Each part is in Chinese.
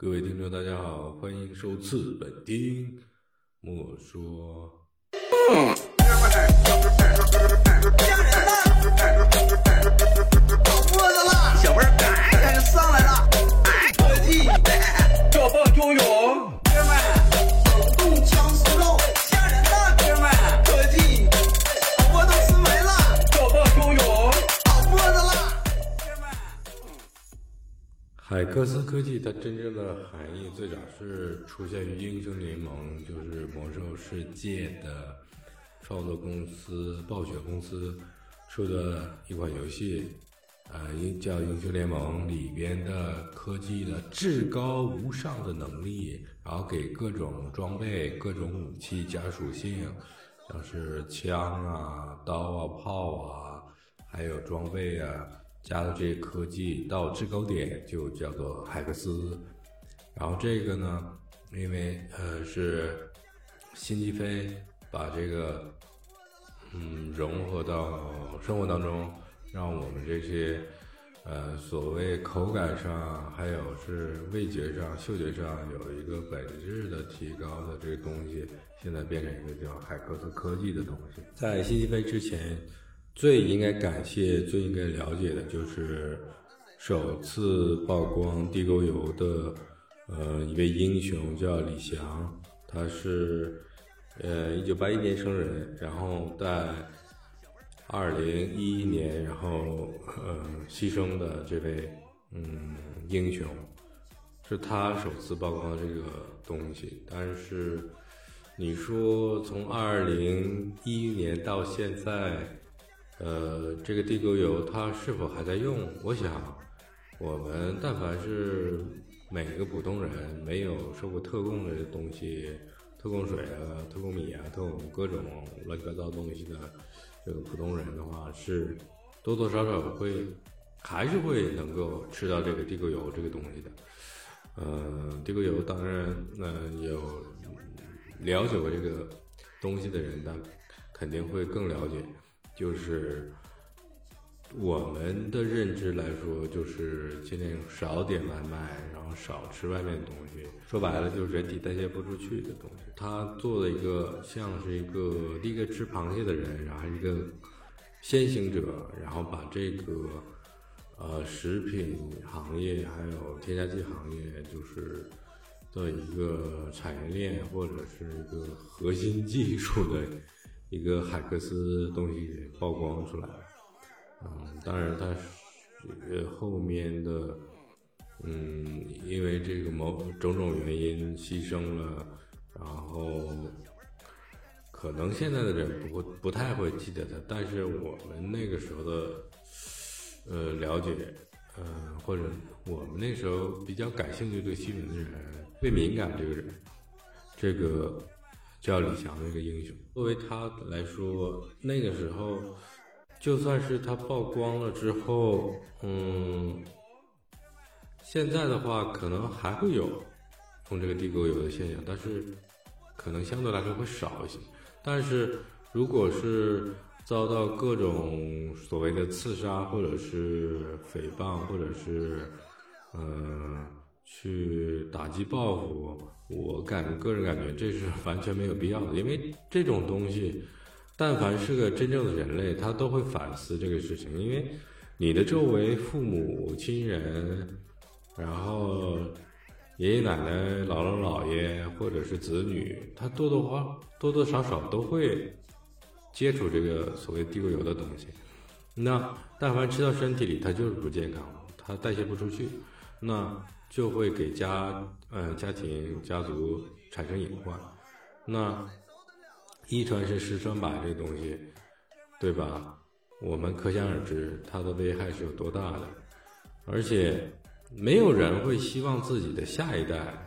各位听众，大家好，欢迎收次本听莫说。海克斯科技它真正的含义最早是出现于英雄联盟，就是魔兽世界的创作公司暴雪公司出的一款游戏，呃，英叫英雄联盟里边的科技的至高无上的能力，然后给各种装备、各种武器加属性，像是枪啊、刀啊、炮啊，还有装备啊，加的这些科技到制高点就叫做海克斯。然后这个呢，因为呃是辛吉飞把这个嗯融合到生活当中，让我们这些呃所谓口感上，还有是味觉上、嗅觉上有一个本质的提高的这东西，现在变成一个叫海克斯科技的东西。在辛吉飞之前，最应该感谢、最应该了解的就是首次曝光地沟油的呃一位英雄叫李翔，他是呃一九八一年生人，然后在二零一一年，然后呃牺牲的这位嗯英雄，是他首次曝光这个东西。但是你说从二零一一年到现在，呃，这个地沟油它是否还在用？我想，我们但凡是每个普通人没有受过特供的东西，特供水啊、特供米啊、特供各种乱七八糟东西的这个普通人的话，是多多少少会还是会能够吃到这个地沟油这个东西的。呃，地沟油当然，呃，有了解过这个东西的人，那肯定会更了解。就是我们的认知来说，就是尽量少点外卖，然后少吃外面的东西。说白了，就是人体代谢不出去的东西。他做了一个像是一个第一个吃螃蟹的人，然后一个先行者，然后把这个呃食品行业还有添加剂行业，就是的一个产业链或者是一个核心技术的一个海克斯东西曝光出来了。嗯，当然他是呃后面的，嗯，因为这个某种种原因牺牲了，然后可能现在的人不会不太会记得他，但是我们那个时候的呃了解，呃或者我们那时候比较感兴趣对新闻的人，最敏感这个人，这个叫李翔的一个英雄，作为他来说，那个时候。就算是他曝光了之后，嗯，现在的话可能还会有用这个地沟油的现象，但是可能相对来说会少一些。但是如果是遭到各种所谓的刺杀，或者是诽谤，或者是嗯去打击报复，我感个人感觉这是 完全没有必要的，因为这种东西。但凡是个真正的人类，他都会反思这个事情，因为你的周围父母亲人，然后爷爷奶奶、姥姥姥爷或者是子女，他多多少多多少少都会接触这个所谓地沟油的东西。那但凡吃到身体里，它就是不健康，它代谢不出去，那就会给家呃家庭家族产生隐患。那一传十，十传百，这东西，对吧？我们可想而知，它的危害是有多大的。而且，没有人会希望自己的下一代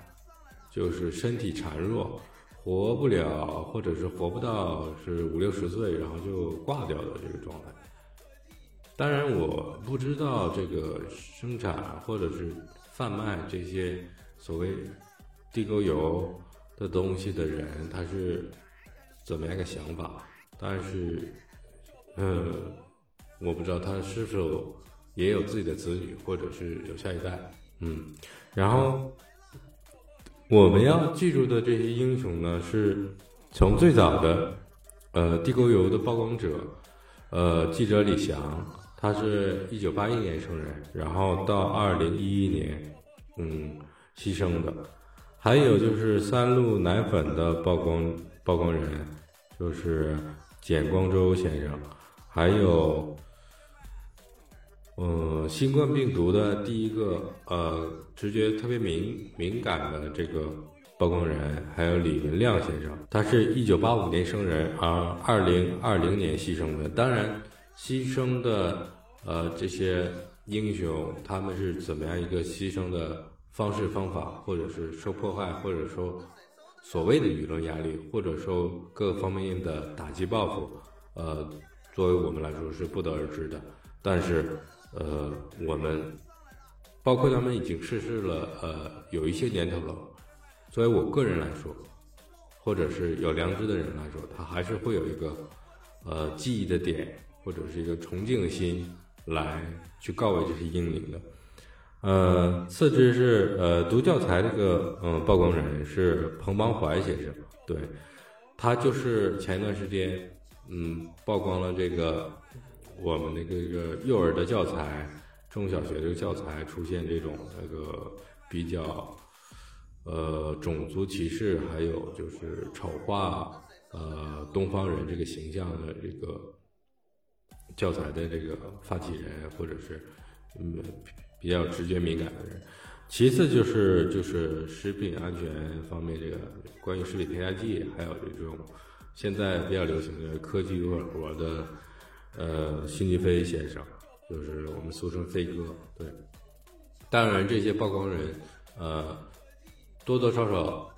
就是身体孱弱，活不了，或者是活不到是五六十岁，然后就挂掉的这个状态。当然，我不知道这个生产或者是贩卖这些所谓地沟油的东西的人，他是。怎么样一个想法？但是，嗯，我不知道他是否也有自己的子女，或者是有下一代。嗯，然后我们要记住的这些英雄呢，是从最早的呃地沟油的曝光者，呃记者李翔，他是一九八一年生人，然后到二零一一年，嗯牺牲的。还有就是三鹿奶粉的曝光曝光人，就是简光洲先生，还有。嗯，新冠病毒的第一个呃直觉特别敏敏感的这个曝光人，还有李文亮先生，他是一九八五年生人，而二零二零年牺牲的。当然，牺牲的呃这些英雄，他们是怎么样一个牺牲的方式方法，或者是受迫害，或者说所谓的舆论压力，或者说各方面的打击报复，呃，作为我们来说是不得而知的。但是。呃，我们包括他们已经逝世了，呃，有一些年头了。作为我个人来说，或者是有良知的人来说，他还是会有一个呃记忆的点，或者是一个崇敬的心来去告慰这些英灵的。呃，次之是呃读教材这个嗯曝光人是彭邦怀先生，对，他就是前一段时间嗯曝光了这个。我们那个个幼儿的教材，中小学的教材出现这种那个比较，呃，种族歧视，还有就是丑化呃东方人这个形象的这个教材的这个发起人，或者是嗯比较直觉敏感的人。其次就是就是食品安全方面这个关于食品添加剂，还有这种现在比较流行的科技恶活的。呃，辛吉飞先生，就是我们俗称飞哥，对。当然，这些曝光人，呃，多多少少，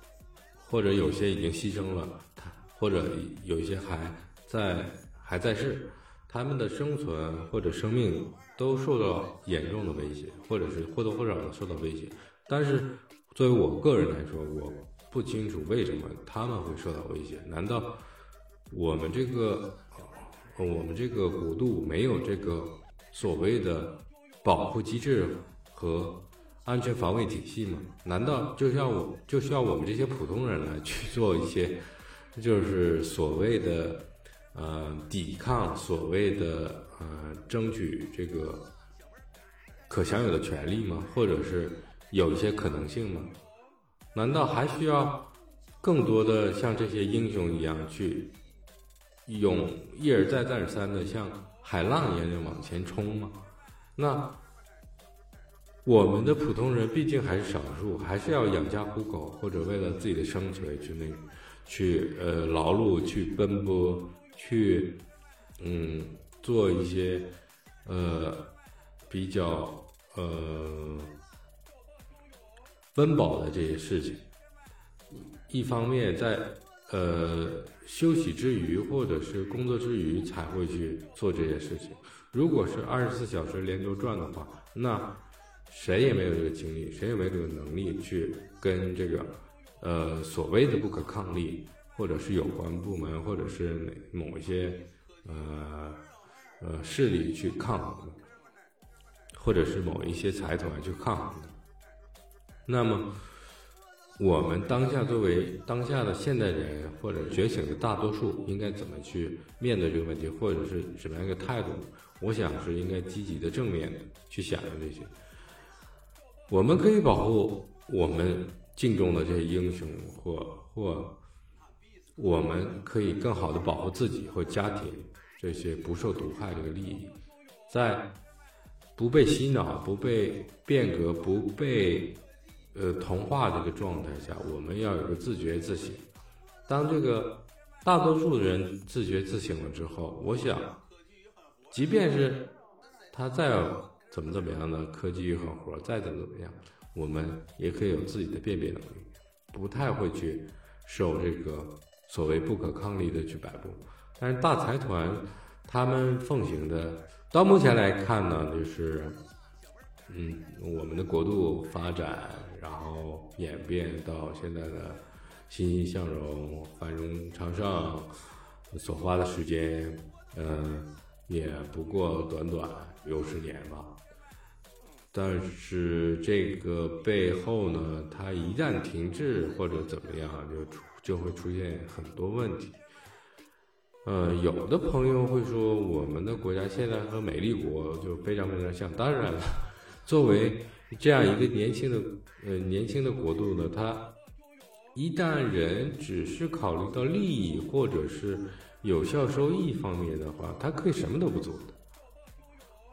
或者有些已经牺牲了，他或者有些还在还在世，他们的生存或者生命都受到严重的威胁，或者是或多或少的受到威胁。但是，作为我个人来说，我不清楚为什么他们会受到威胁？难道我们这个？我们这个国度没有这个所谓的保护机制和安全防卫体系吗？难道就需要我就需要我们这些普通人来去做一些，就是所谓的呃抵抗，所谓的呃争取这个可享有的权利吗？或者是有一些可能性吗？难道还需要更多的像这些英雄一样去？用一而再、再而三的像海浪一样往前冲吗？那我们的普通人毕竟还是少数，还是要养家糊口，或者为了自己的生存去那去呃劳碌、去奔波、去嗯做一些呃比较呃温饱的这些事情。一方面在。呃，休息之余或者是工作之余才会去做这些事情。如果是二十四小时连轴转的话，那谁也没有这个精力，谁也没有这个能力去跟这个呃所谓的不可抗力，或者是有关部门，或者是某一些呃呃势力去抗衡的，或者是某一些财团去抗衡的。那么。我们当下作为当下的现代人或者觉醒的大多数，应该怎么去面对这个问题，或者是什么样一个态度？我想是应该积极的、正面的去想着这些。我们可以保护我们敬重的这些英雄，或或我们可以更好的保护自己或家庭这些不受毒害这个利益，在不被洗脑、不被变革、不被。呃，同化这个状态下，我们要有个自觉自省。当这个大多数人自觉自省了之后，我想，即便是他再怎么怎么样的科技与狠活，再怎么怎么样，我们也可以有自己的辨别能力，不太会去受这个所谓不可抗力的去摆布。但是大财团他们奉行的，到目前来看呢，就是。嗯，我们的国度发展，然后演变到现在的欣欣向荣、繁荣昌盛，所花的时间，嗯，也不过短短六十年吧。但是这个背后呢，它一旦停滞或者怎么样，就出就会出现很多问题。呃，有的朋友会说，我们的国家现在和美丽国就非常非常像。当然了，作为这样一个年轻的呃年轻的国度呢，它一旦人只是考虑到利益或者是有效收益方面的话，它可以什么都不做的。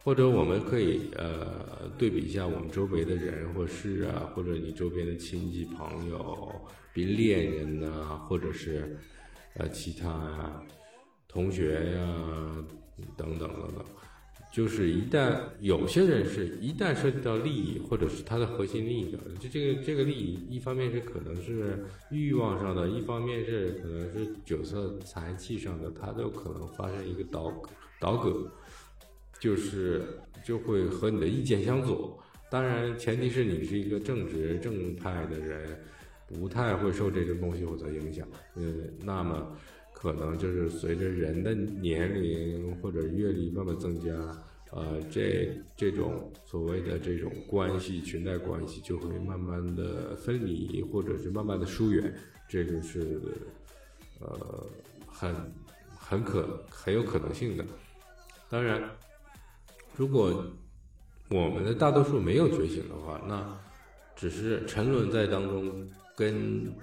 或者我们可以呃对比一下我们周围的人或事啊，或者你周边的亲戚朋友、比恋人呐、或者是呃其他呀、同学呀、等等等等，就是一旦有些人是一旦涉及到利益或者是他的核心利益的，就这个这个利益，一方面是可能是欲望上的，一方面是可能是酒色财气上的，它都可能发生一个倒倒戈。就是就会和你的意见相左，当然前提是你是一个正直正派的人，不太会受这个东西所影响。嗯，那么可能就是随着人的年龄或者阅历慢慢增加，呃，这这种所谓的这种关系裙带关系就会慢慢的分离，或者是慢慢的疏远，这个是呃很很可很有可能性的。当然。如果我们的大多数没有觉醒的话，那只是沉沦在当中，跟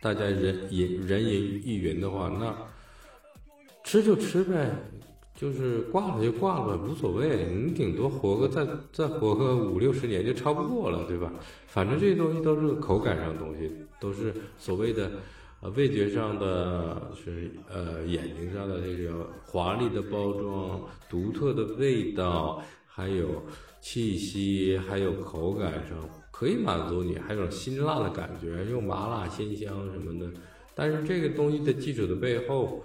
大家人云人云亦云的话，那吃就吃呗，就是挂了就挂了，无所谓。你顶多活个再再活个五六十年就超不过了，对吧？反正这些东西都是口感上的东西，都是所谓的呃味觉上的，是呃眼睛上的这个华丽的包装、独特的味道，还有气息，还有口感上可以满足你，还有辛辣的感觉，又麻辣鲜香什么的。但是这个东西的基础的背后。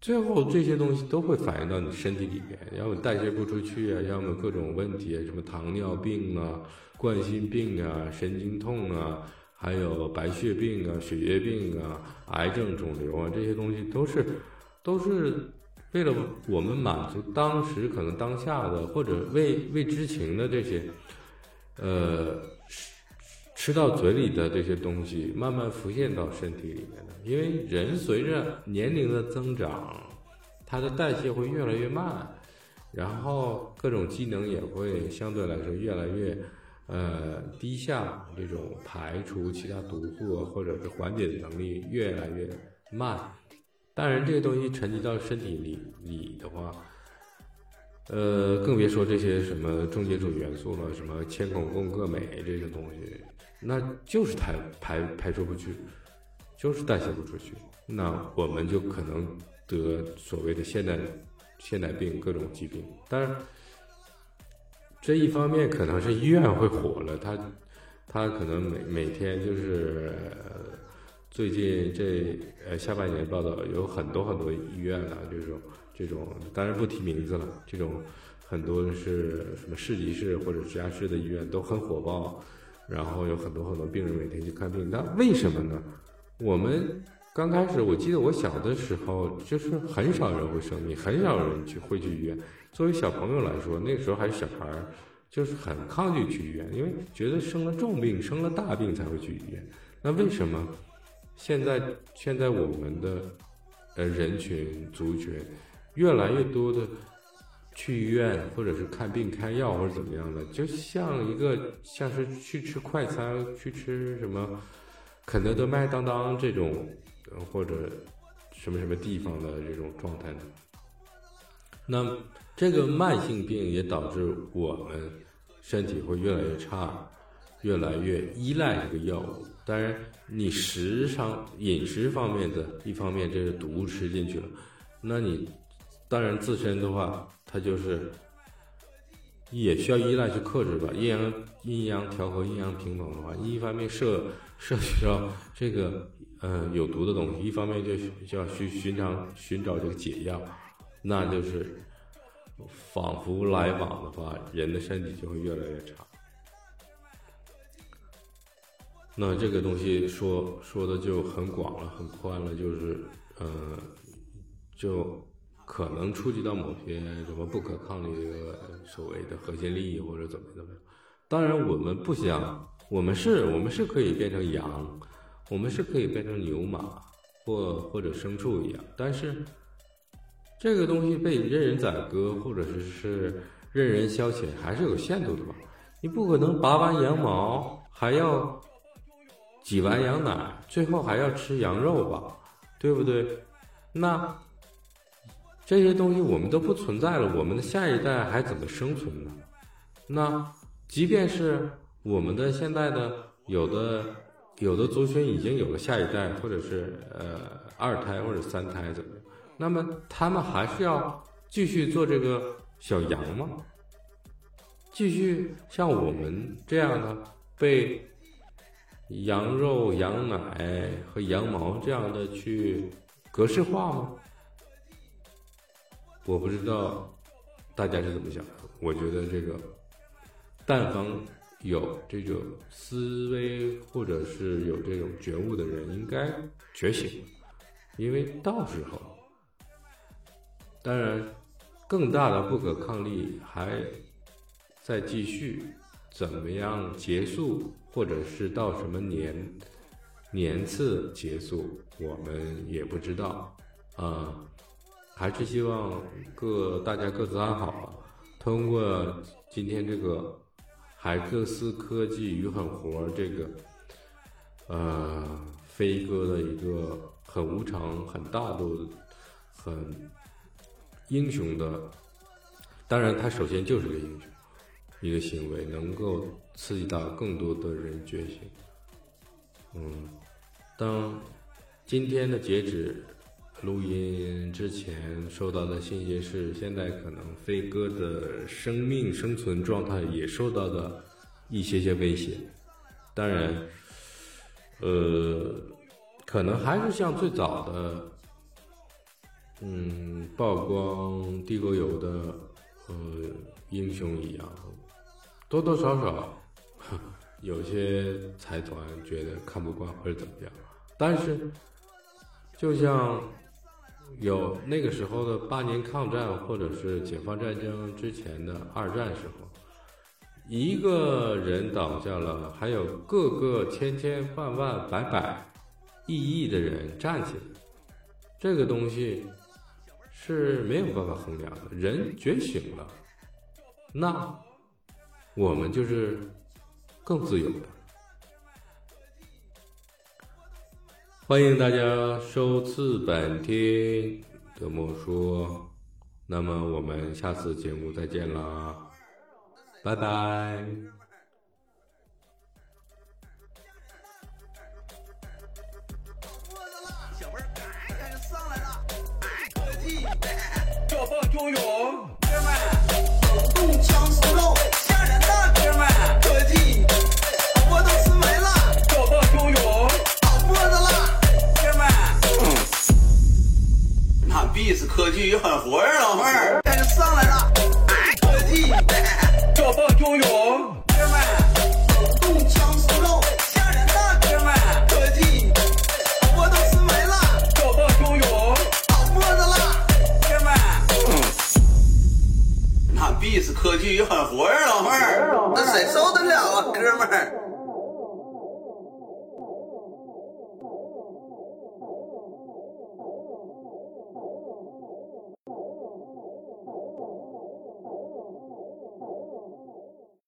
最后这些东西都会反映到你身体里面，要么代谢不出去啊，要么各种问题啊，什么糖尿病啊、冠心病啊、神经痛啊，还有白血病啊、血液病啊、癌症、肿瘤啊，这些东西都是都是为了我们满足当时可能当下的或者未未知情的这些，呃。吃到嘴里的这些东西，慢慢浮现到身体里面的。因为人随着年龄的增长，它的代谢会越来越慢，然后各种机能也会相对来说越来越呃低下，这种排除其他毒素或者是缓解的能力越来越慢。当然，这个东西沉积到身体里里的话，呃，更别说这些什么重金属元素了，什么铅、汞、汞、铬、镁这些东西。那就是排排排出不去，就是代谢不出去，那我们就可能得所谓的现代现代病各种疾病。当然，这一方面可能是医院会火了，他他可能每每天就是最近这呃下半年报道有很多很多医院啊，这种这种当然不提名字了，这种很多是什么市级市或者直辖市的医院都很火爆。然后有很多很多病人每天去看病，那为什么呢？我们刚开始，我记得我小的时候，就是很少人会生病，很少人去会去医院。作为小朋友来说，那个时候还是小孩儿，就是很抗拒去医院，因为觉得生了重病、生了大病才会去医院。那为什么现在现在我们的呃人群族群越来越多的？去医院或者是看病开药或者怎么样的，就像一个像是去吃快餐、去吃什么肯德德、麦当当这种，或者什么什么地方的这种状态呢？那这个慢性病也导致我们身体会越来越差，越来越依赖这个药物。当然，你食上饮食方面的一方面，这个毒吃进去了，那你当然自身的话。它就是也需要依赖去克制吧，阴阳阴阳调和、阴阳平衡的话，一方面摄摄取到这个呃有毒的东西，一方面就就要去寻找寻找这个解药，那就是仿佛来往的话，人的身体就会越来越差。那这个东西说说的就很广了，很宽了，就是呃就。可能触及到某些什么不可抗力的所谓的核心利益或者怎么怎么样。当然，我们不想，我们是，我们是可以变成羊，我们是可以变成牛马或或者牲畜一样，但是这个东西被任人宰割或者是是任人消遣，还是有限度的吧？你不可能拔完羊毛还要挤完羊奶，最后还要吃羊肉吧？对不对？那这些东西我们都不存在了，我们的下一代还怎么生存呢？那即便是我们的现在的有的有的族群已经有了下一代，或者是呃二胎或者三胎怎么样？那么他们还是要继续做这个小羊吗？继续像我们这样的被羊肉、羊奶和羊毛这样的去格式化吗？我不知道大家是怎么想的。我觉得这个，但凡有这种思维或者是有这种觉悟的人，应该觉醒，因为到时候，当然更大的不可抗力还在继续，怎么样结束，或者是到什么年年次结束，我们也不知道啊。还是希望各大家各自安好吧。通过今天这个海克斯科技与狠活这个呃飞哥的一个很无常、很大度、很英雄的，当然他首先就是个英雄，一个行为能够刺激到更多的人觉醒。嗯，当今天的截止。录音之前收到的信息是，现在可能飞哥的生命生存状态也受到的一些些威胁。当然，呃，可能还是像最早的，嗯，曝光地沟油的呃英雄一样，多多少少 有些财团觉得看不惯或者怎么样，但是就像。有那个时候的八年抗战，或者是解放战争之前的二战时候，一个人倒下了，还有各个千千万万百百亿亿的人站起来，这个东西是没有办法衡量的。人觉醒了，那我们就是更自由的。欢迎大家收次本听德莫说，那么我们下次节目再见啦，拜拜。必是科技与狠活儿，老妹儿，赶就上来了，科技，叫棒就有，哥们，手动枪手肉，吓人的哥们，科技，我都吃没了。叫棒就有，好脖子了，哥们。那必是科技与狠活儿，老妹儿，那谁受得了啊，哥们儿？